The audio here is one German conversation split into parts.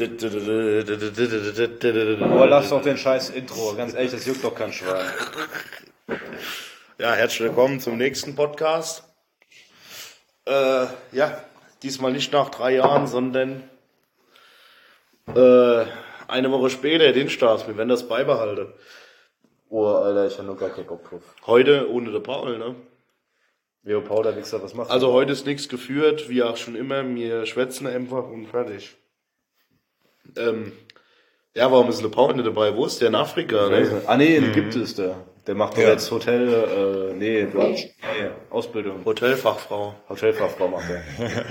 Boah, lass doch den scheiß Intro. Ganz ehrlich, das juckt doch kein Schwein. Ja, herzlich willkommen zum nächsten Podcast. Äh, ja, diesmal nicht nach drei Jahren, sondern äh, eine Woche später, Dienstags. Wir werden das beibehalten. Boah, Alter, ich hab noch gar keinen Bock drauf. Heute ohne den Paul, ne? Leo Paul, der Wichser, was macht Also heute ist nichts geführt, wie auch schon immer. Wir schwätzen einfach und fertig. Ähm, ja, warum ist Le Paul nicht dabei? Wo ist der in Afrika? Ne? Ah nee, in Ägypten ist der. Der macht doch jetzt Hotel, äh, nee, Quatsch. nee, Ausbildung. Hotelfachfrau. Hotelfachfrau macht er.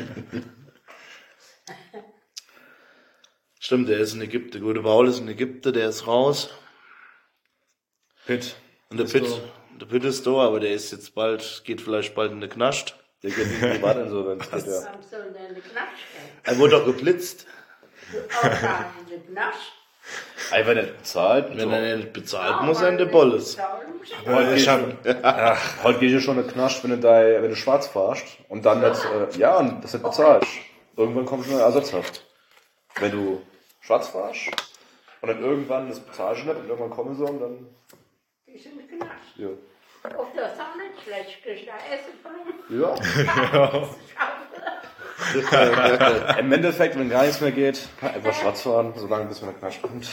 Stimmt, der ist in Ägypten. Der gute Paul ist in Ägypten, der ist raus. Pitt. Und der Pitt, der Pitt ist da, aber der ist jetzt bald, geht vielleicht bald in der Knascht. Der geht in die Privatinsolvenz. Knast stellen? Er wurde doch geblitzt. Einfach nicht bezahlt. Wenn er nicht bezahlt, muss er in der Bolles. Heute Ich ich hab, Ach, heute geht dir schon eine Knast, wenn du, da, wenn du schwarz fahrst und dann nicht, äh, ja, und das nicht bezahlst. Irgendwann kommt schon eine Ersatzhaft. Wenn du schwarz fahrst und dann irgendwann das bezahlst du nicht und irgendwann kommen sie und dann, Die sind in der Knast. ja. Auch das ist auch nicht schlecht, kriegst du da Essen von. Ja. Im Endeffekt, wenn gar nichts mehr geht, einfach schwarz fahren, solange bis man in den Knast kommt.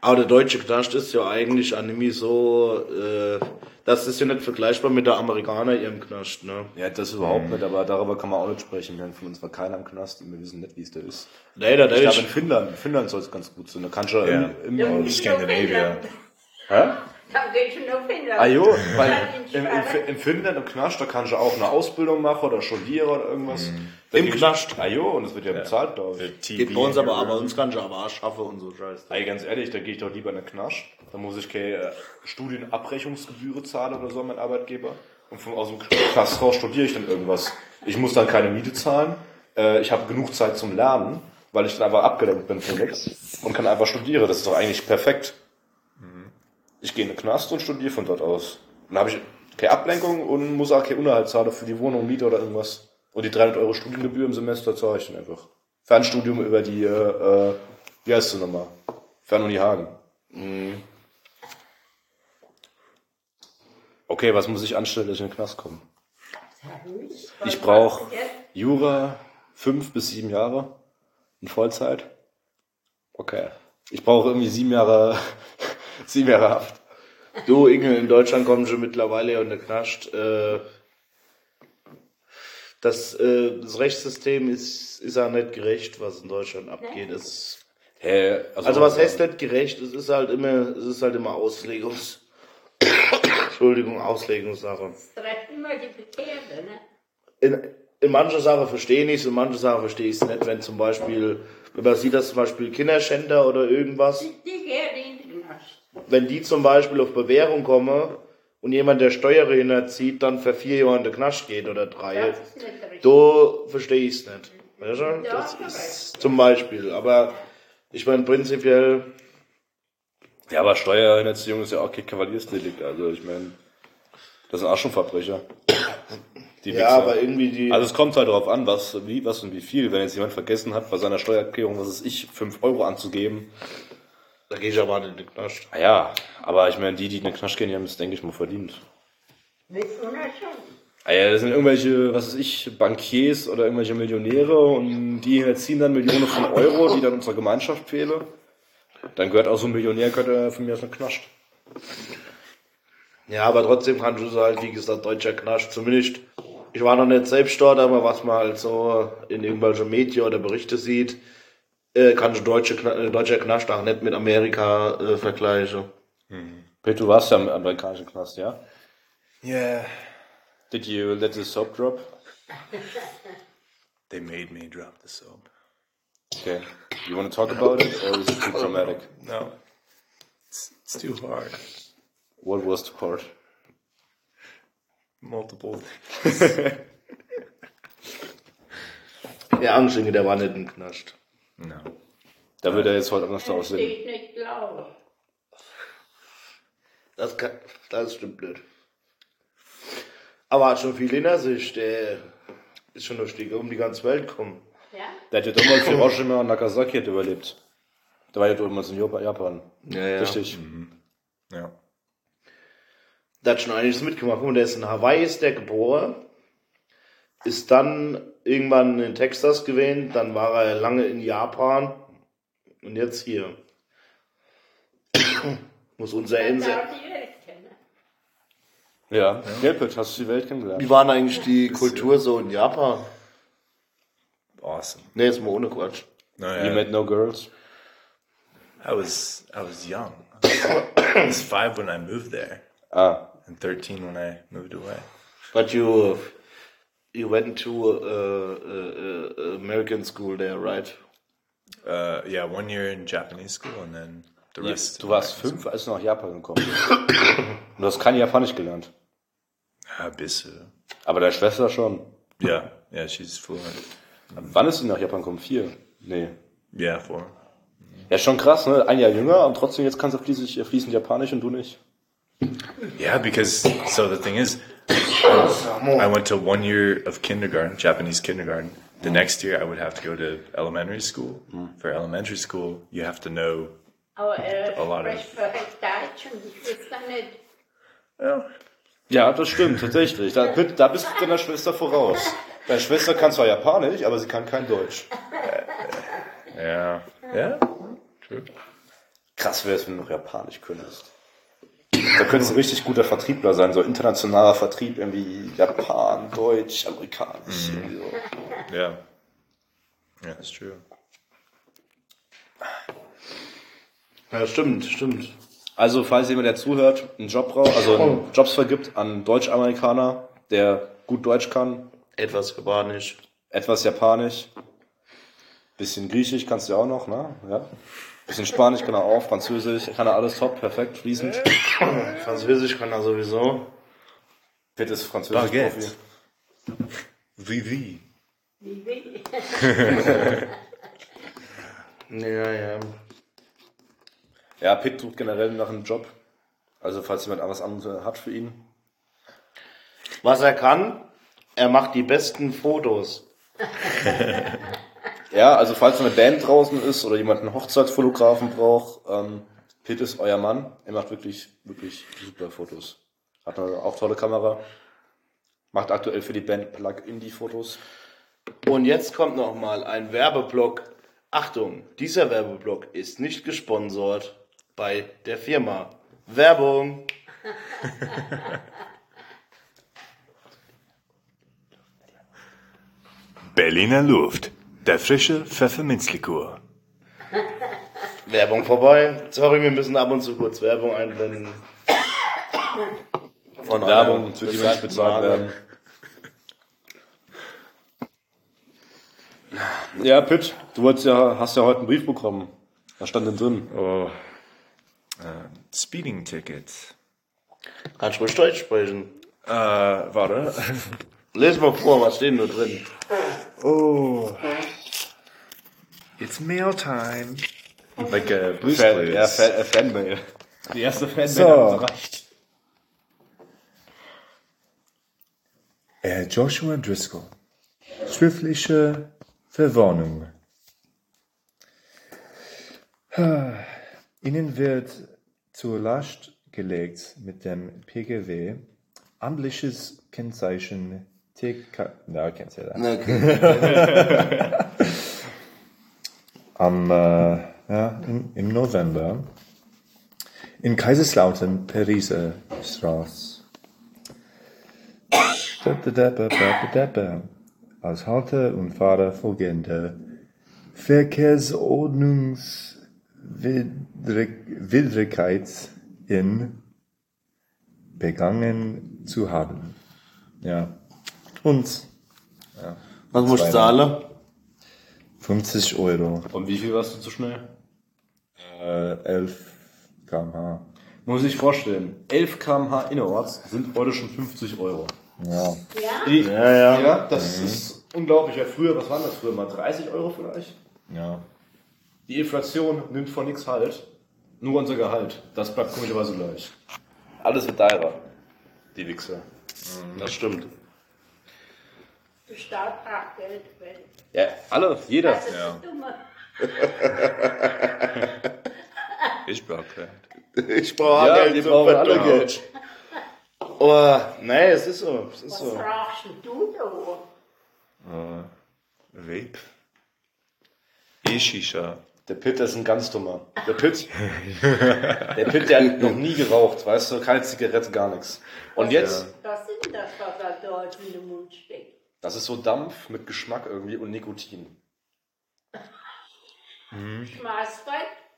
Aber der deutsche Knast ist ja eigentlich anime so, äh, das ist ja nicht vergleichbar mit der Amerikaner ihrem Knast, ne? Ja, das überhaupt nicht, aber darüber kann man auch nicht sprechen. Wir haben von uns war keiner im Knast und wir wissen nicht, wie es da ist. Nee, da, Ich der glaube, in Finnland, in Finnland soll es ganz gut sein. Da kannst du ja, Ja. im, Ja, im, nicht Scandinavia. Hä? Dann gehst du noch Finnland. Ah jo, weil im, im, im Finnland, im Knast, da kannst du auch eine Ausbildung machen oder studieren oder irgendwas. Da Im Knast? Ah jo, und es wird ja bezahlt, glaube ich. geht bei uns aber, aber uns kann ich aber auch schaffen und so Scheiß. Ey, ganz ehrlich, da gehe ich doch lieber in den Knast. Da muss ich keine äh, Studienabrechnungsgebühren zahlen oder so an meinen Arbeitgeber. Und von, aus dem Knast raus studiere ich dann irgendwas. Ich muss dann keine Miete zahlen. Äh, ich habe genug Zeit zum Lernen, weil ich dann einfach abgelenkt bin von nichts und kann einfach studieren. Das ist doch eigentlich perfekt. Ich gehe in den Knast und studiere von dort aus. Dann habe ich keine Ablenkung und muss auch keine Unterhalt zahlen für die Wohnung, Miete oder irgendwas. Und die 300 Euro Studiengebühr im Semester zahle ich dann einfach. Fernstudium über die, äh, äh, wie heißt sie nochmal? Fernuni Hagen. Okay, was muss ich anstellen, dass ich in den Knast komme? Ich brauche Jura fünf bis sieben Jahre in Vollzeit. Okay. Ich brauche irgendwie sieben Jahre, sieben Jahre Haft. Du, Inge, in Deutschland kommen schon mittlerweile in der Knast. Äh, das, äh, das Rechtssystem ist, ist ja nicht gerecht, was in Deutschland abgeht. Es, Hä, also was heißt nicht gerecht? Es ist halt immer, es ist halt immer Auslegungs, Entschuldigung, Auslegungssache. Das trifft immer die Bekehrte, ne? In, in manchen Sachen verstehe ich es, in manchen Sachen verstehe ich es nicht, wenn zum Beispiel, wenn man sieht, dass zum Beispiel Kinderschänder oder irgendwas, Die, die gehen in den Knast. Wenn die zum Beispiel auf Bewährung kommen und jemand, der Steuern hinterzieht, dann für vier Jahre in den Knast geht oder drei, Das ist nicht richtig. da verstehe ich es nicht. Weißt du? Ja, Das ist zum Beispiel. Aber ich meine, prinzipiell, Ja, aber Steuerhinterziehung ist ja auch kein Kavaliersdelikt. Also ich meine, das sind auch schon Verbrecher. Die ja, Wichser. aber irgendwie die, Also es kommt halt darauf an, was, wie, was und wie viel. Wenn jetzt jemand vergessen hat, bei seiner Steuererklärung, was ist ich, 5 Euro anzugeben. Da gehe ich aber nicht in den Knast. Ah ja, aber ich meine, die, die in den Knast gehen, die haben es, denke ich, mal verdient. Wir schon. Ah ja, das sind irgendwelche, was weiß ich, Bankiers oder irgendwelche Millionäre und die ziehen dann Millionen von Euro, die dann unserer Gemeinschaft fehlen. Dann gehört auch so ein Millionär, gehört er von mir aus den Knast. Ja, aber trotzdem kannst du halt, wie gesagt, deutscher Knast. Zumindest, ich war noch nicht selbst dort, aber was man halt so in irgendwelchen Medien oder Berichte sieht, äh, kann ich deutsche, Kna- äh, deutscher Knast auch nicht mit Amerika äh, vergleichen. Pete, du warst ja im amerikanischen Knast, ja? Yeah, Did you let the soap drop? they made me drop the soap. Okay. You want to talk about it or is it too dramatic? No, it's, it's too hard. What was the part? Multiple. Der Angstlinge, der war nicht im Knast. No. Da würde er jetzt heute anders Das aussehen. ich nicht glaube. Das, kann, das stimmt nicht. Aber hat schon viel in der Sicht. Der ist schon durch die, um die ganze Welt gekommen. Ja? Der hat ja damals Hiroshima und Nagasaki hat überlebt. Der war ja damals in Japan. Ja, ja. Richtig. Ja. Der hat schon einiges mitgemacht. Mal, der ist in Hawaii, ist der geboren. Ist dann irgendwann in Texas gewesen. Dann war er lange in Japan. Und jetzt hier. Muss unser Insel. Ja. Gelpit, hast du die Welt kennengelernt? Wie war denn eigentlich die Kultur so in Japan? Awesome. Nee, ist mal ohne Quatsch. No, You met no girls? I was I was young. I was five when I moved there, Ah. and thirteen when I moved away. But you, you went to uh, uh, uh, American school there, right? Uh, yeah, one year in Japanese school, and then the rest. Du warst fünf, als du nach Japan gekommen bist. Und du hast kein Japanisch gelernt. Ah, Bisu. Aber deine Schwester schon. Yeah, yeah, she's fluent. Wann ist sie nach Japan gekommen? Vier? Nee. Yeah, four. Ja, schon krass, ne? Ein Jahr jünger und trotzdem jetzt kannst du fließend, fließend Japanisch und du nicht. Yeah, because so the thing is, I went to one year of kindergarten, Japanese kindergarten. The next year, I would have to go to elementary school. For elementary school, you have to know. Aber äh, A lot of-. Well, Ja, das stimmt, tatsächlich. Da, da bist du deiner Schwester voraus. Deine Schwester kann zwar Japanisch, aber sie kann kein Deutsch. yeah, yeah, true. Krass wäre es, wenn du noch Japanisch könntest. Da könntest du ein richtig guter Vertriebler sein, so internationaler Vertrieb, irgendwie Japan, Deutsch, Amerikanisch. irgendwie so. Yeah, yeah, that's true. Ja, stimmt, stimmt. Also, falls jemand, der zuhört, einen Job braucht, also einen Jobs vergibt an Deutsch-Amerikaner, der gut Deutsch kann, Etwas Japanisch. etwas Japanisch, bisschen Griechisch kannst du ja auch noch, ne? Ja. Bisschen Spanisch kann er auch, Französisch, kann er alles top, perfekt, fließend. Französisch kann er sowieso. Fit ist Französisch Baguette. Profi. Vivi. Wie will. Ja, ja. Ja, Pitt sucht generell nach einem Job. Also, falls jemand was anderes hat für ihn. Was er kann, er macht die besten Fotos. Ja, also falls eine Band draußen ist oder jemand einen Hochzeitsfotografen braucht, ähm, Pitt ist euer Mann. Er macht wirklich, wirklich super Fotos. Hat eine auch tolle Kamera. Macht aktuell für die Band Plug Indie Fotos. Und jetzt kommt noch mal ein Werbeblock. Achtung, dieser Werbeblock ist nicht gesponsert bei der Firma. Werbung. Berliner Luft. Der frische Pfefferminzlikör. Werbung vorbei. Sorry, wir müssen ab und zu kurz Werbung einblenden. Von Werbung, für die wir nicht bezahlt werden. Ja, Pitt, du wolltest ja, hast ja heute einen Brief bekommen. Was stand denn drin? Oh. Uh, speeding ticket. Kannst du ruhig Deutsch sprechen? Uh, warte. Lies mal vor, was steht denn da drin? Oh. It's mail time. Like a Blues Fan, ja, Fan, äh, Fanmail. Die erste Fanmail So. hat erreicht. Äh, Joshua Driscoll. Schriftliche Verwarnung. Ah, Ihnen wird zur Last gelegt mit dem PGW amtliches Kennzeichen TK. Na, kennst du ja. Okay. Am, äh, ja, im, im November in Kaiserslautern, Pariser Straße. Als Halter und Fahrer folgende Verkehrsordnungswidrigkeit in begangen zu haben. Ja. Und Was musst du zahlen? 50 Euro. Und wie viel warst du zu schnell? Äh, 11 km/h. Muss ich sich vorstellen, 11 km/h innerorts sind heute schon 50 Euro. Ja. Ja? Ja, ja. ja, das ist unglaublich. Ja, früher, was waren das früher mal? 30 Euro vielleicht? Ja. Die Inflation nimmt von nichts halt. Nur unser Gehalt. Das bleibt komischerweise gleich. Alles wird teurer. Die Wichser. Das stimmt. Staat braucht Geld. Weil Ja, alle, jeder. das ist Ja. Dumme. Ich brauche Geld. Ich brauche Ja, Geld die zum brauchen alle. Geld. Oh, nee, es ist so. Es ist Was so. brauchst denn du da? Uh, vape. E-Shisha. Der Pitt ist ein ganz dummer. Der Pitt, der Pitt, der hat noch nie geraucht, weißt du, keine Zigarette, gar nichts. Und jetzt, Was denn das, was er dort in den Mund steckt? Das ist so Dampf mit Geschmack irgendwie und Nikotin. Schmeiß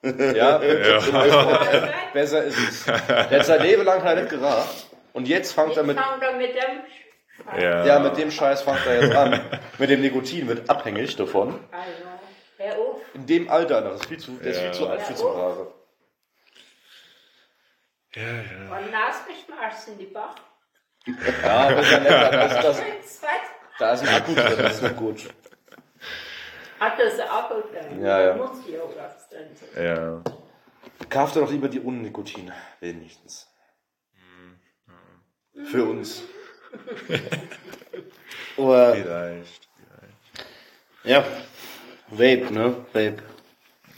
weg. Ja, weg. besser ist es. Der hat sein Leben lang halt nicht geraucht. Und jetzt fängt er mit, fangt er mit dem Ja. ja, mit dem Scheiß fängt er jetzt an. Mit dem Nikotin wird abhängig davon. Also, hör auf. In dem Alter, das ist viel zu, der ist viel Ja. zu alt für Zigarre. Ja, ja. Und nassgeschmissen die Bach. Ja, besser nicht. Das, das, Jetzt weg. Da ist ein Akku drin, das ist nicht gut. Hat das Akku drin? Ja, ja. Muss ja auch was drin sein. Ja. Kauf dir doch lieber die ohne Nikotin, wenigstens. Für uns. Aber, Vielleicht. ja. Vape, ne? Vape.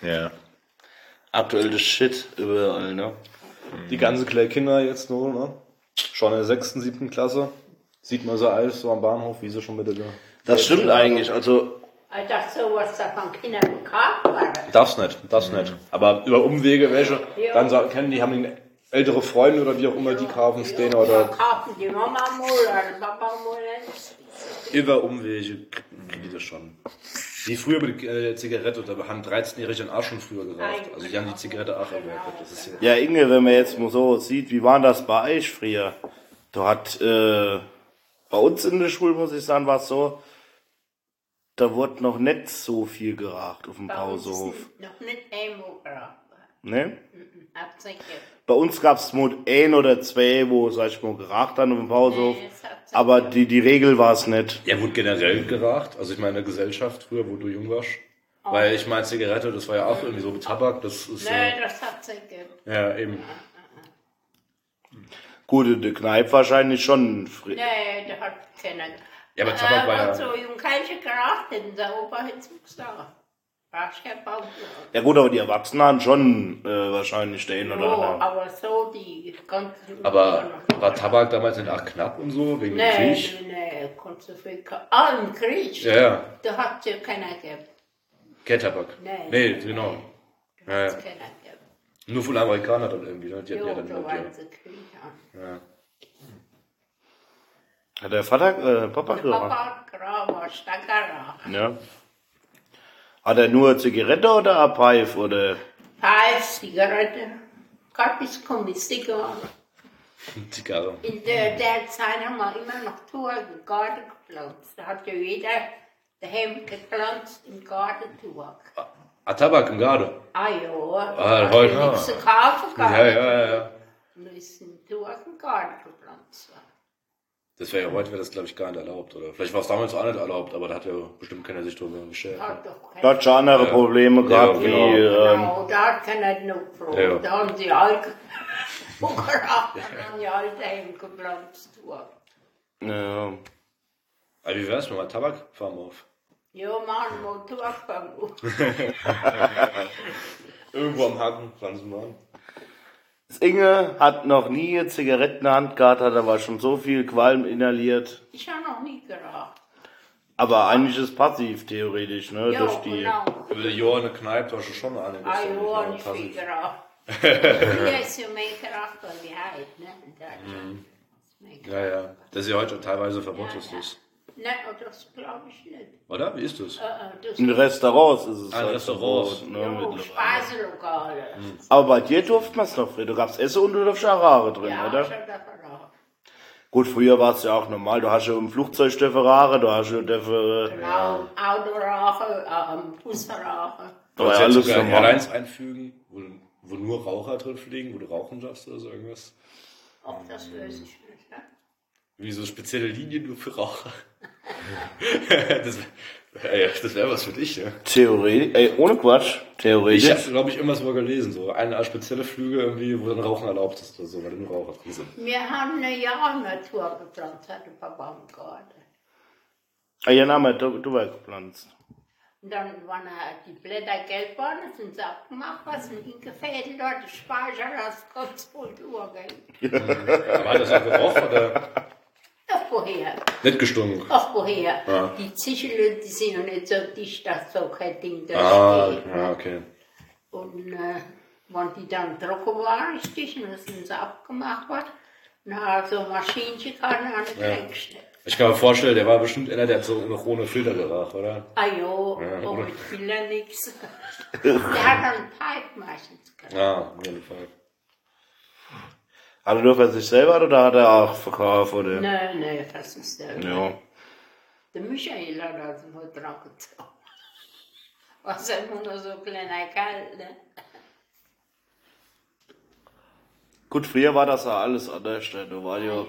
Ja. Aktuell das Shit überall, ne? Die ganzen kleinen Kinder jetzt nur, ne? Schon in der sechsten, siebten Klasse. Sieht man so alles so am Bahnhof, wie sie schon mit der. Das stimmt eigentlich. Also, Ich dachte, sowas da von Kindern bekannt war. Darf's nicht, darf's nicht. Aber über Umwege, welche Ja. dann sagen, kennen, die haben ältere Freunde oder wie auch immer, die kaufen es denen Ja, oder kaufen die Mama mal oder Papa mal. über Umwege kriegen die das schon. Wie früher mit der äh, Zigarette, da haben 13-Jährige dann auch schon früher geraucht. Also die haben die Zigarette auch erwerbt. Das ist ja ja, Inge, wenn man jetzt mal so sieht, wie war das bei euch früher? Da hat, äh, bei uns in der Schule, muss ich sagen, war es so, da wurde noch nicht so viel geraucht auf dem Bei uns ist Pausehof. Noch nicht einmal geraucht. Ne? Bei uns gab es nur ein oder zwei, wo, sag ich mal, geraucht haben auf dem Pausehof. Nee, Aber die, die Regel war es nicht. Ja, wurde generell geraucht. Also ich meine, in der Gesellschaft früher, wo du jung warst. Weil ich meine, Zigarette, das war ja auch irgendwie so mit Tabak. Das ist Nee, äh, das hat sich gegeben. ja eben. Gut, in der Kneipe wahrscheinlich schon. fri- Nee, der hat keiner. Ja, aber Tabak war ja- Und so jung keine geraucht hätten, der Opa hätte es gesagt. Brauchst kein Baum. Ja gut, aber die Erwachsenen haben schon äh, wahrscheinlich den oder Oh, anderen. aber so die ganzen. Aber war Tabak damals nicht auch knapp und so, wegen dem Nee, Krieg? nee, konntest du viel. Ah, im Krieg. Ja, ja. Da hat ja keiner gegeben. Kein Tabak. Nee. Nee, genau. Da Ja, hat ja. Nur von Amerikanern dann irgendwie, ne? Die hatten ja dann da immer waren sie ja. Hat der Vater, äh, Papa Der geraucht? Papa grau, war geraucht. Ja. Hat er nur Zigarette oder ein Pipe oder? Pfeif, Zigarette, Kappis, Kommistiger. Zigarre. In der, der Zeit haben wir immer noch Tour im Garten gepflanzt. Da hat ja jeder daheim gepflanzt im Gartentour. Ah, Tabak im Garten. Ah ja, Ah, heute- ja. Ja, ja, ja, ja. Und da ist ein Tour im Garten gepflanzt. Das wäre ja heute wäre das glaube ich gar nicht erlaubt, oder? Vielleicht war es damals auch nicht erlaubt, aber da hat ja bestimmt keiner sich drüber beschert. Hat doch Da hat schon andere Probleme gehabt, genau. wie, ähm, Genau, da hat keiner genug geflogen. Ja. Da haben die alle geraucht, da haben die alle daheim gepflanzt. ja. Aber wie wär's, wenn wir Tabak fahren auf? Ja, Mann, Motor fangen. Irgendwo am Haken pflanzen wir an. Das Inge hat noch nie eine Zigarette in der Hand gehabt, hat aber schon so viel Qualm inhaliert. Ich habe noch nie geraucht. Aber eigentlich ist passiv, theoretisch, ne? Ja, Durch die, genau. Über die Jahre eine Kneipe hast du schon eine. Ah ja, nicht viel geraucht. Früher ist ja mehr geraucht als wie heute, ne? in Deutschland. Mhm. Ja, ja. Das ist ja heute teilweise verboten, ist das. Nein, das glaube ich nicht. Oder? Wie ist das? Äh, äh, das in Restaurants ist es Ah, in halt Restaurants. verboten, ne, ja, mittlerweile. Speiselokale. Aber bei dir durfte man es noch, Fred. Du gab's Essen und du darfst Arare drin, Ja, oder? schon davon auch. Gut, früher war es ja auch normal. Du hast ja im Flugzeug dürfen Arare, du hast ja dürfen, Genau, Autorauchen, ähm, Busverrauchen. aber ja, alles sogar normal. Airlines einfügen, wo, wo nur Raucher drin fliegen, wo du rauchen darfst oder so irgendwas. Auch das weiß ich nicht. Wie so spezielle Linien nur für Raucher. das wäre ja, das wär was für dich, ne? Theoretisch, ey, ohne Quatsch, Ich theoretisch. habe, glaube ich, immer so mal gelesen, so eine spezielle Flüge irgendwie, wo dann Rauchen erlaubt ist oder so, weil nur Raucher drin sind. Wir haben eine Jahrnatur gepflanzt, hat der Papa im Garten. Ah, ja, wir du, du gepflanzt. Und dann waren die Blätter gelb geworden, sind sie abgemacht, was sind hingefädelt, dort Speicher, das ganz voll durchgehen. War das ein Geruch oder Ach, woher? nicht gestunken? Ach, woher? Ja. Die Zichel, die sind ja nicht so dicht, dass so kein Ding da Ah, steht. ja, okay. Und äh, wenn die dann trocken waren, richtig, und dann sind sie abgemacht worden, dann hat so ein Maschinchen kann an den Ja. Dreck geschnitten. Ich kann mir vorstellen, der war bestimmt einer, der hat so noch ohne Filter geraucht, oder? Ah jo, Ja, oder? mit Filter nix. Der hat dann Pipe meistens gehabt. Ja, auf jeden Fall. Hat er nur für sich selber oder hat er auch verkauft? Oder? Nein, nein, das ist der. Ja. Der Michael hat das mal dran gezogen. Was er immer nur so ein kleiner Kerl, ne? Gut, früher war das ja alles anders. ne? Da war ja,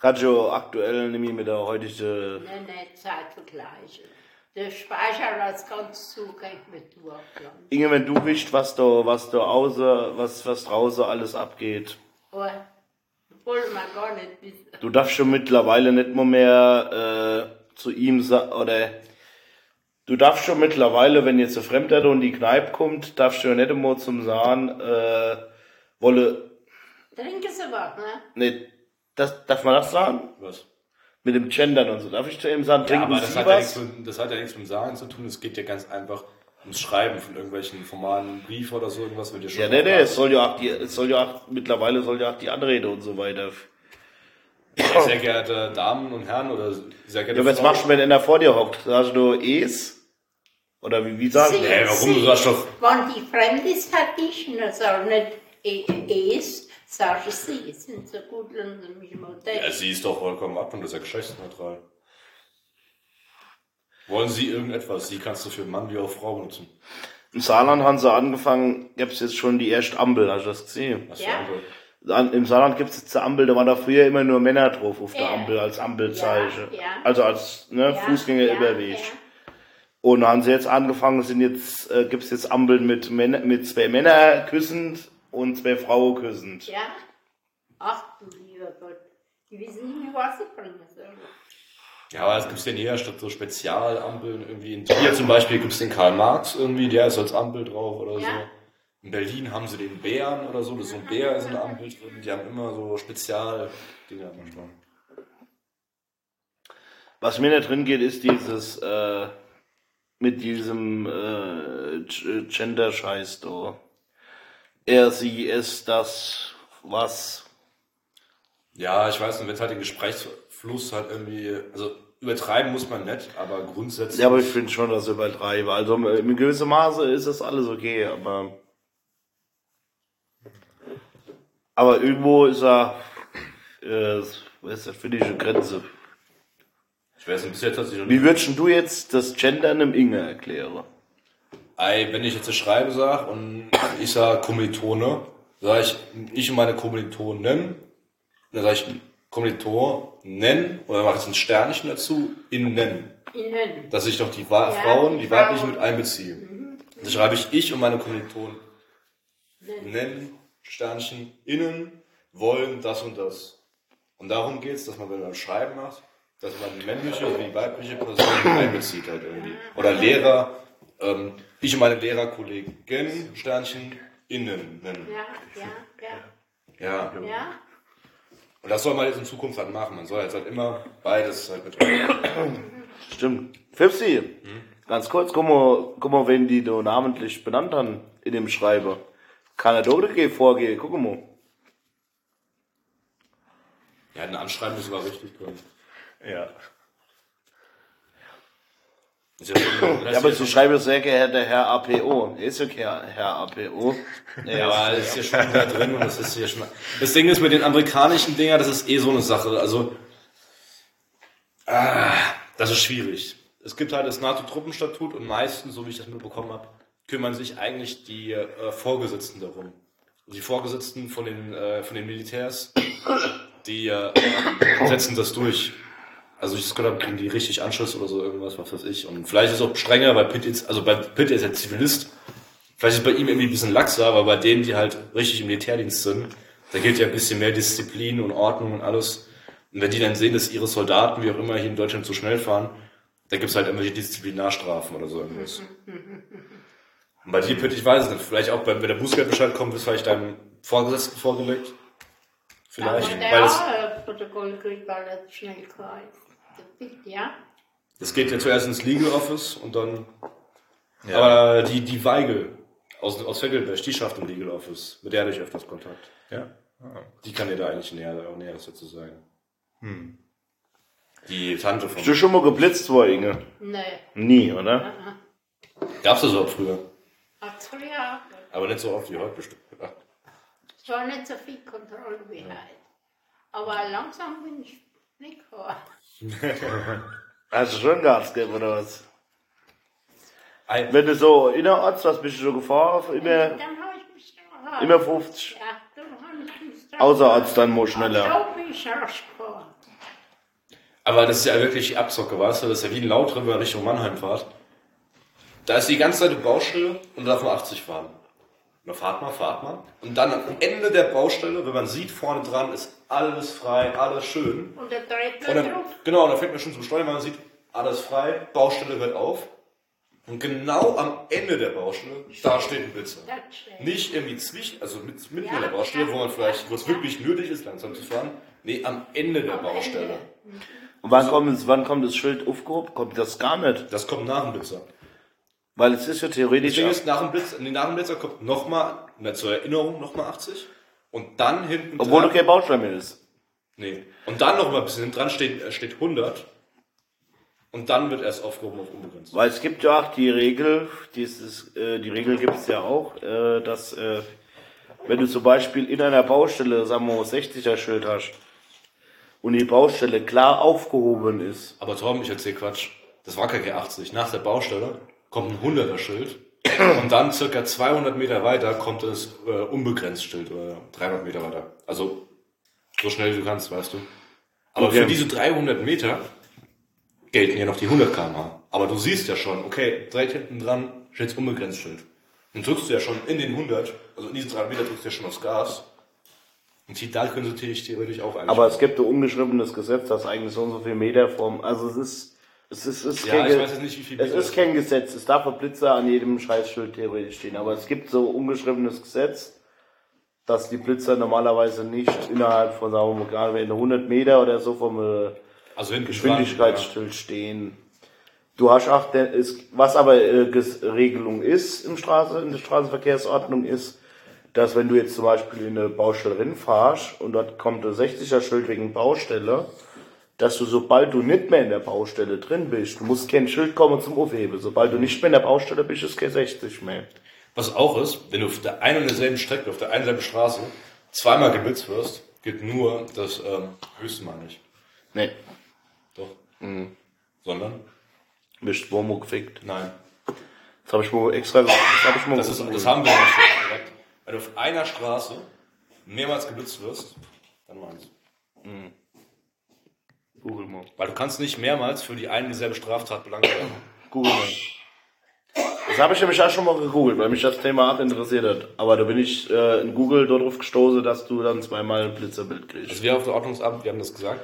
gerade ja aktuell nämlich mit der heutigen. Nein, nein, Zeit vergleichen. Der Speicher, das ganz zu, kann ich mit durchplanen. Inge, wenn du wisst, was da, was da außer, was, was draußen alles abgeht. Aber wollen wir gar nicht wissen. Du darfst schon mittlerweile nicht mehr, mehr äh, zu ihm sagen, oder du darfst schon mittlerweile, wenn jetzt ein Fremder da in die Kneipe kommt, darfst du ja nicht immer zum Sagen, äh, wolle, Trinken Sie was, ne? nicht, das, darf man das sagen? Was? Mit dem Gendern und so. Darf ich zu ihm sagen, Ja, trinken aber das hat, ja nichts mit, das hat ja nichts mit dem Sagen zu tun. Es geht ja ganz einfach ums Schreiben von irgendwelchen formalen Briefen oder so irgendwas. Wird ja, schon Ja, nee, nee, es soll ja auch die, es soll ja auch, mittlerweile soll ja auch die Anrede und so weiter. Ja, sehr geehrte Damen und Herren oder sehr geehrte Ja, was machst du, wenn einer vor dir hockt? Sagst du es? Oder wie, wie sagen Sie- die? Hey, warum? Du sagst doch, Wenn die fremd ist, hat dich, und das soll nicht eh- es, sagst du sie, sind so gut, lassen Sie mich mal ja, sie ist doch vollkommen ab und das ist ja geschlechtsneutral. Wollen Sie irgendetwas? Sie kannst du für Mann wie auch Frau benutzen. Im Saarland haben sie angefangen, gibt's jetzt schon die erste Ampel, hast du das gesehen? Was für Ja. An, Im Saarland gibt's jetzt eine Ampel, da waren da früher immer nur Männer drauf auf der. Ampel als Ampelzeichen. Ja, ja. Also als ne, Ja, Fußgängerüberweg. ja, ja. Und da haben sie jetzt angefangen, sind jetzt, äh, gibt's jetzt Ampeln mit, Männer, mit zwei Männer küssend und zwei Frauen küssend. Ja? Ach du lieber Gott. Die wissen nicht mehr, was sie bringen sollen. Ja, aber es gibt ja in jeder Stadt so Spezialampeln. Irgendwie in Trier zum Beispiel gibt es den Karl Marx irgendwie, der ist als Ampel drauf oder so. Ja. In Berlin haben sie den Bären oder so, das ist so ein Bär ist in der Ampel drin. Die haben immer so Spezial-Dinger manchmal. Was mir nicht drin geht, ist dieses, äh, mit diesem äh, Gender-Scheiß da. Er, sie, es, das, was. Ja, ich weiß nicht, wenn es halt den Gesprächsfluss halt irgendwie, also übertreiben muss man nicht, aber grundsätzlich. Ja, aber ich finde schon, dass ich übertreibe. Also in gewissem Maße ist das alles okay, aber. Aber irgendwo ist er. Äh, ist das für eine Grenze? ich weiß nicht, bis jetzt hat sich noch Wie würdest du jetzt das Gendern im Inge erklären? Ey, wenn ich jetzt eine Schreibe sage und ich sage Kommilitone, sage ich, ich und meine Kommilitonen, dann sage ich Kommilitonen oder mache ich ein Sternchen dazu, innen. Innen. dass ich doch die Wa Ja, Frauen, die weiblichen mit einbeziehe. Da schreibe ich ich und meine Kommilitonen. Nennen, Sternchen, innen, wollen das und das. Und darum geht es, dass man, wenn man Schreiben macht, dass man die männliche und die weibliche Person mit einbezieht halt irgendwie. Oder Lehrer, ähm, ich und meine Lehrerkollegen, Sternchen, innen nennen. Ja, ja, Ja. ja. Ja? Und das soll man jetzt in Zukunft halt machen. Man soll jetzt halt immer beides halt mit Stimmt. Fipsi, ganz kurz, guck mal, guck mal, wen die da namentlich benannt haben in dem Schreiber. Kann er dort vorgehen, guck mal. Ja, ein Anschreiben ist aber richtig drin. Ja. Ist ja aber sie schreiben sehr geehrter Herr APO. Ist ja kein Herr APO. Ja, aber das ist ja schon da drin und das ist hier schon. Das Ding ist mit den amerikanischen Dinger, das ist eh so eine Sache. Also, ah, das ist schwierig. Es gibt halt das NATO-Truppenstatut und meistens, so wie ich das mitbekommen habe, kümmern sich eigentlich die äh, Vorgesetzten darum. Die Vorgesetzten von den, äh, von den Militärs, die äh, setzen das durch. Also ich das gehört habe, kriegen die richtig Anschluss oder so irgendwas, was weiß ich. Und vielleicht ist es auch strenger, weil Pitt jetzt, also bei Pitt ist ja Zivilist. Vielleicht ist bei ihm irgendwie ein bisschen laxer, aber bei denen, die halt richtig im Militärdienst sind, da gilt ja ein bisschen mehr Disziplin und Ordnung und alles. Und wenn die dann sehen, dass ihre Soldaten, wie auch immer, hier in Deutschland zu schnell fahren, dann gibt's halt irgendwelche Disziplinarstrafen oder so irgendwas. Und bei dir, Pitt, ich weiß es nicht, vielleicht auch, wenn der Bußgeldbescheid kommt, ist vielleicht deinem Vorgesetzten vorgelegt. Vielleicht, Aber der weil das, Protokoll kriegt, weil er schnell kreist. Ja. das geht ja zuerst ins Legal Office und dann, Ja. aber die, die Weigel aus, aus Feckelberg, die schafft im Legal Office, mit der hatte ich öfters Kontakt. Ja. Die kann dir da eigentlich näher, auch näheres dazu sagen. Die Tante von. Bist du schon mal geblitzt worden, Inge? Nee. Nie, oder? Gab's das auch früher. Hat früher Aber nicht so oft wie heute bestimmt. Ja. Es war nicht so viel Kontrolle wie heute. Aber langsam bin ich gekommen. Hast du schon Gas gegeben, oder was? Ein, Wenn du so innerorts, was bist du schon gefahren? Immer, Dann habe ich mich noch immer 50. Ja, dann habe ich mich Außerorts dann mal schneller. So bin ich rasch gefahren. aber das ist ja wirklich Abzocke, weißt du? Das ist ja wie ein Laut drin, wenn man Richtung Mannheim fahrt. Da ist die ganze Zeit eine Baustelle und da darf man 80 fahren. Na, fahrt mal, fahrt mal. Und dann am Ende der Baustelle, wenn man sieht, vorne dran ist alles frei, alles schön. Und der dreht Und dann, drauf. genau, und dann fängt man schon zum Steuern, man sieht, alles frei, Baustelle hört auf. Und genau am Ende der Baustelle, da steht ein Blitzer. Das steht. Nicht irgendwie zwischen, also mit, mitten Ja, in der Baustelle, wo man vielleicht, wo es ja. wirklich nötig ist, langsam zu fahren. Nee, am Ende der Am Baustelle. Ende. Und wann kommt, es- wann kommt das Schild aufgehoben? Kommt das gar nicht. Das kommt nach dem Blitzer. Weil es ist ja theoretisch. Deswegen ist nach dem Blitzer, nee, nach dem Blitzer kommt nochmal, zur Erinnerung nochmal 80. Und dann hinten Obwohl du dran, kein Baustein mehr ist. nee. Und dann noch mal ein bisschen hinten dran steht, äh, steht 100. Und dann wird erst aufgehoben auf unbegrenzt. Weil es gibt ja auch die Regel, dieses, äh, die Regel gibt es ja auch, äh, dass äh, wenn du zum Beispiel in einer Baustelle, sagen wir mal, 60er Schild hast und die Baustelle klar aufgehoben ist, Aber Torben, ich erzähl Quatsch. Das war kein G80. Nach der Baustelle kommt ein 100er Schild. Und dann circa 200 Meter weiter kommt das äh, unbegrenzt Schild oder 300 Meter weiter. Also so schnell wie du kannst, weißt du. Aber Okay. für diese 300 Meter gelten ja noch die 100 km/h. Aber du siehst ja schon, okay, direkt hinten dran steht unbegrenzt Schild. Dann drückst du ja schon in den 100, also in diese 300 Meter drückst du ja schon aufs Gas. Und da könnte ich theoretisch auch einstellen. aber es gibt ein ungeschriebenes Gesetz, das eigentlich so und so viel Meter vom, also es ist, es ist, es ist, Ja, kein, ich weiß jetzt nicht, wie viel es ist kein Gesetz, es darf ein Blitzer an jedem Scheißschild theoretisch stehen, aber es gibt so ungeschriebenes Gesetz, dass die Blitzer normalerweise nicht innerhalb von, sagen wir mal, gerade wenn 100 Meter oder so vom äh, also hinten dran, Geschwindigkeitsstill stehen. Du hast auch, was aber äh, Regelung ist im Straße, in der Straßenverkehrsordnung ist, dass wenn du jetzt zum Beispiel in eine Baustelle reinfährst und dort kommt ein 60er Schild wegen Baustelle, dass du sobald du nicht mehr in der Baustelle drin bist, du musst kein Schild kommen zum Aufheben. Sobald du nicht mehr in der Baustelle bist, ist kein 60 mehr. Was auch ist, wenn du auf der einen und derselben Strecke, auf der einen und derselben Straße, zweimal geblitzt wirst, gilt nur das ähm, höchste Mal nicht. Nee. Doch. Sondern? Bist Womo gefickt. Nein. Das habe ich mal extra, das habe ich mal Das, ist, das haben wir nicht direkt. Wenn du auf einer Straße mehrmals geblitzt wirst, dann meinst du. Google mal. Weil du kannst nicht mehrmals für die eine dieselbe Straftat belangt werden. Google mal. Das habe ich nämlich auch schon mal gegoogelt, weil mich das Thema auch interessiert hat. Aber da bin ich äh, in Google darauf gestoßen, dass du dann zweimal ein Blitzerbild kriegst. Also wir auf der Ordnungsamt, wir haben das gesagt.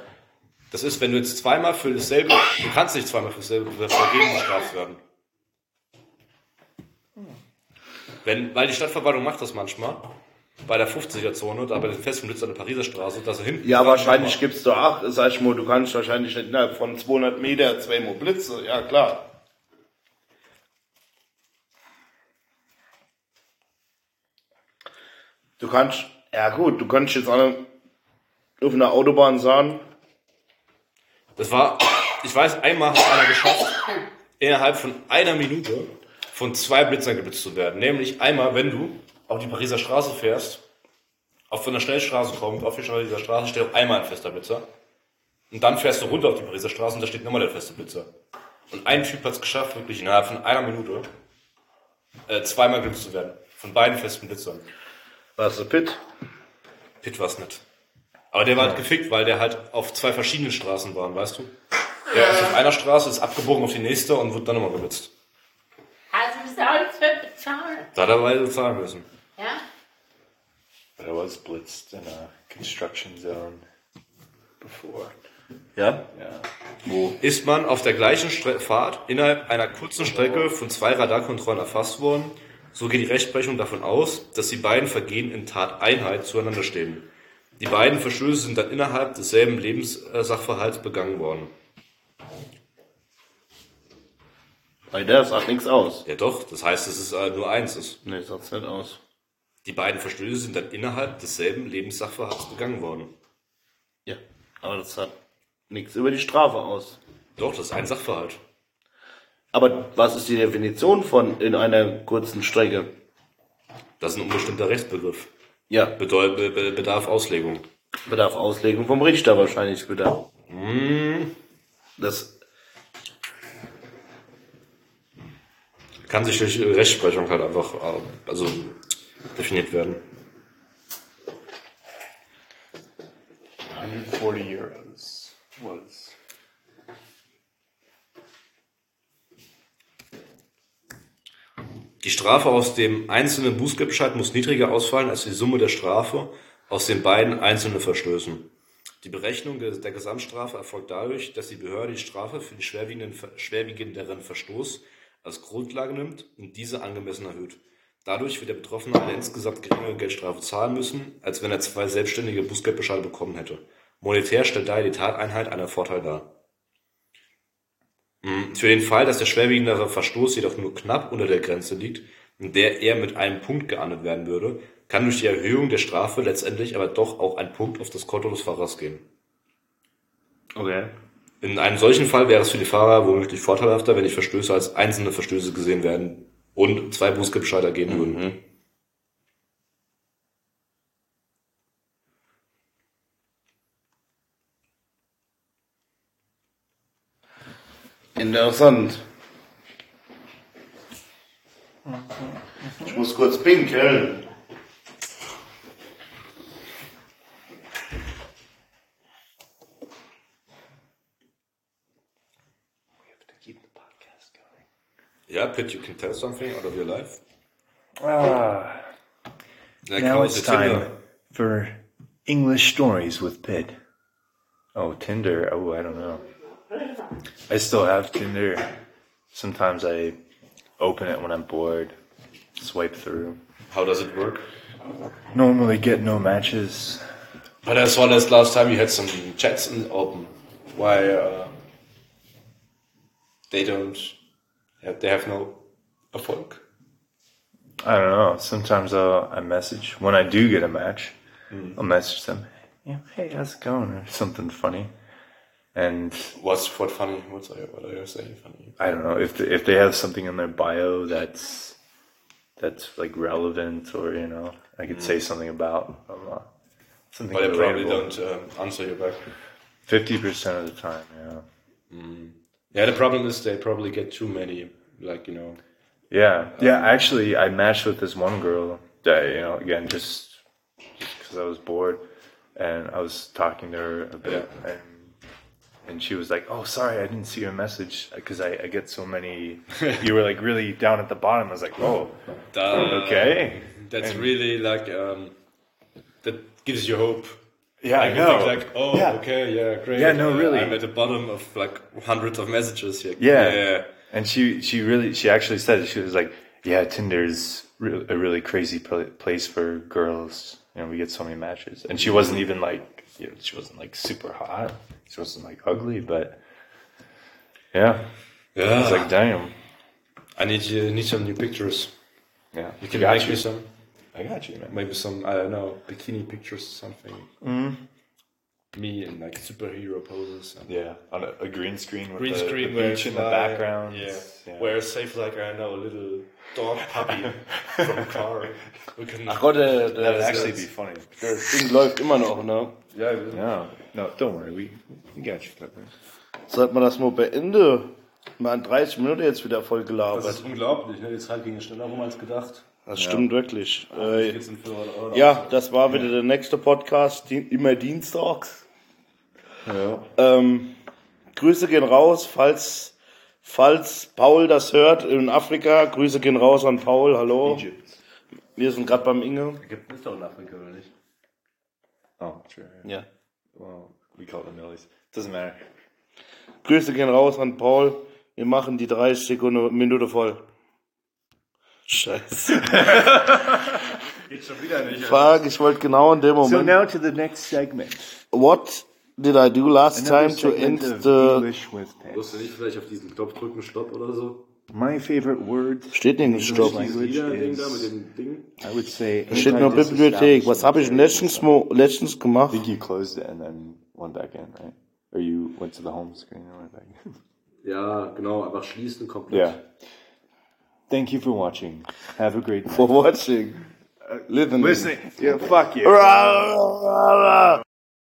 Das ist, wenn du jetzt zweimal für dasselbe, du kannst nicht zweimal für dasselbe Vergehen bestraft werden. Wenn, weil die Stadtverwaltung macht das manchmal, bei der 50er-Zone, da bei den festen Blitz an der Pariser Straße, dass er hinten... Ja, wahrscheinlich gibt's da auch, sag ich mal, du kannst wahrscheinlich nicht innerhalb von 200 Meter zweimal Blitze. Ja, klar. Du kannst, ja gut, du kannst jetzt auch auf einer Autobahn sagen, Das war, ich weiß, einmal hat einer geschafft, innerhalb von einer Minute von zwei Blitzern geblitzt zu werden. Nämlich einmal, wenn du auf die Pariser Straße fährst, auf von der Schnellstraße kommt, auf die Pariser Straße steht auf einmal ein fester Blitzer. Und dann fährst du runter auf die Pariser Straße und da steht nochmal der feste Blitzer. Und ein Typ hat es geschafft, wirklich innerhalb von einer Minute äh, zweimal geblitzt zu werden. Von beiden festen Blitzern. was ist Pit? Pitt war's nicht. Aber der war halt gefickt, weil der halt auf zwei verschiedenen Straßen war, weißt du? Der ist auf einer Straße, ist abgebogen auf die nächste und wird dann nochmal geblitzt. Also wir sollen es für bezahlen. Da hat er weiter zahlen müssen. Ja? But I was blitzed in a construction zone. before. Ja? Ist man auf der gleichen Stre Fahrt innerhalb einer kurzen Strecke von zwei Radarkontrollen erfasst worden, so geht die Rechtsprechung davon aus, dass die beiden Vergehen in Tateinheit zueinander stehen. Die beiden Verstöße sind dann innerhalb desselben Lebenssachverhalts begangen worden. Bei der sagt nichts aus. Ja doch, das heißt, dass es äh, nur eins ist. Nee, sagt's nicht aus. Die beiden Verstöße sind dann innerhalb desselben Lebenssachverhalts begangen worden. Ja. Aber das sagt nichts über die Strafe aus. Doch, das ist ein Sachverhalt. Aber was ist die Definition von in einer kurzen Strecke? Das ist ein unbestimmter Rechtsbegriff. Ja, Bedeu be be bedarf Auslegung. bedarf Auslegung vom Richter wahrscheinlich wieder. Das, Kann sich durch Rechtsprechung halt einfach äh, also definiert werden. 140 euros was. Die Strafe aus dem einzelnen Bußgeldbescheid muss niedriger ausfallen als die Summe der Strafe aus den beiden einzelnen Verstößen. Die Berechnung der, Gesamtstrafe erfolgt dadurch, dass die Behörde die Strafe für den schwerwiegenden, schwerwiegenderen Verstoß als Grundlage nimmt und diese angemessen erhöht. Dadurch wird der Betroffene eine insgesamt geringere Geldstrafe zahlen müssen, als wenn er zwei selbstständige Bußgeldbescheide bekommen hätte. Monetär stellt daher die Tateinheit einen Vorteil dar. Für den Fall, dass der schwerwiegendere Verstoß jedoch nur knapp unter der Grenze liegt, in der er mit einem Punkt geahndet werden würde, kann durch die Erhöhung der Strafe letztendlich aber doch auch ein Punkt auf das Konto des Fahrers gehen. okay. In einem solchen Fall wäre es für die Fahrer womöglich vorteilhafter, wenn die Verstöße als einzelne Verstöße gesehen werden und zwei Bußgeldbescheide ergehen würden. Interessant. Ich muss kurz pinkeln. Yeah, Pitt, you can tell something out of your life? Ah, Like now it's the Tinder- time for English stories with Pitt. Oh, Tinder. Oh, I don't know. I still have Tinder. Sometimes I open it when I'm bored, swipe through. How does it work? Normally get no matches. But as well as last time you had some chats in open. Why uh, they don't have, they have no Erfolg? I don't know. Sometimes I'll, I message when I do get a match. Mm. I'll message them. Yeah, hey, how's it going? Or something funny. And What's what funny? What's what are you saying funny? I don't know if they, if they have something in their bio that's that's like relevant, or you know, I could say mm. something about I something. But they probably don't um, answer you back. Fifty percent of the time, yeah. Mm. Yeah, the problem is they probably get too many. Like you know, Yeah, yeah. Actually, I matched with this one girl that you know, again, just because I was bored, and I was talking to her a bit, and and she was like, "Oh, sorry, I didn't see your message because I, I get so many." you were like really down at the bottom. I was like, "Oh, okay." That's really like um, that gives you hope. Yeah, I Like, you know. think like, oh, yeah. okay, yeah, great. Yeah, no, Uh, really. I'm at the bottom of like hundreds of messages here. Yeah. yeah. And she she really she actually said it. She was like, "Yeah, Tinder's re- a really crazy pl- place for girls. You know, we get so many matches." And she wasn't even like you know, she wasn't like super hot. She wasn't like ugly, but yeah, I Yeah. was like, "Damn." I need you need some new pictures. Yeah, You can make you. me some. I got you, man. Maybe some I don't know bikini pictures, something. Mm-hmm. Me in like superhero poses. And Yeah, on a, a green screen with Green the, screen the beach in the like- background. Yeah. yeah. Where it's safe like I know a little dog puppy from a car. We can. Ach Gott, der, der, That'd actually be funny. das Ding läuft immer noch, ne? yeah, No, no, don't worry. We we got you covered. Sollte man das mal beenden? Mal an 30 Minuten jetzt wieder voll Das gelabert. ist unglaublich, ne? Die Zeit ging schneller rum als gedacht. Das stimmt wirklich. Äh, wir, oder? ja, das war wieder der nächste Podcast, immer dienstags. Ja. Ähm, Grüße gehen raus, falls, falls Paul das hört in Afrika. Grüße gehen raus an Paul, hallo. Wir sind gerade beim Inge. Ägypten ist doch in Afrika, oder nicht? Oh, sure. Ja. Well, We call them millies. Doesn't matter. Grüße gehen raus an Paul. Wir machen die 30 Sekunden Minute voll. Scheiße. Geht schon wieder nicht. Fuck, ich wollte genau in dem So Moment. now to the next segment. What did I do last time to end the... English with Ted. Musst du nicht vielleicht auf diesen Knopf drücken, Stopp oder so? My favorite word Steht in Stopp. Da mit is, dem Ding. I would say, Da steht nur Bibliothek. Was habe ich letztens, letztens I gemacht? think you closed it and then went back in, right? Or you went to the home screen and went back in. Ja, genau, einfach schließen komplett. yeah. Thank you for watching. Have a great night. For watching. Listening. Yeah, fuck you.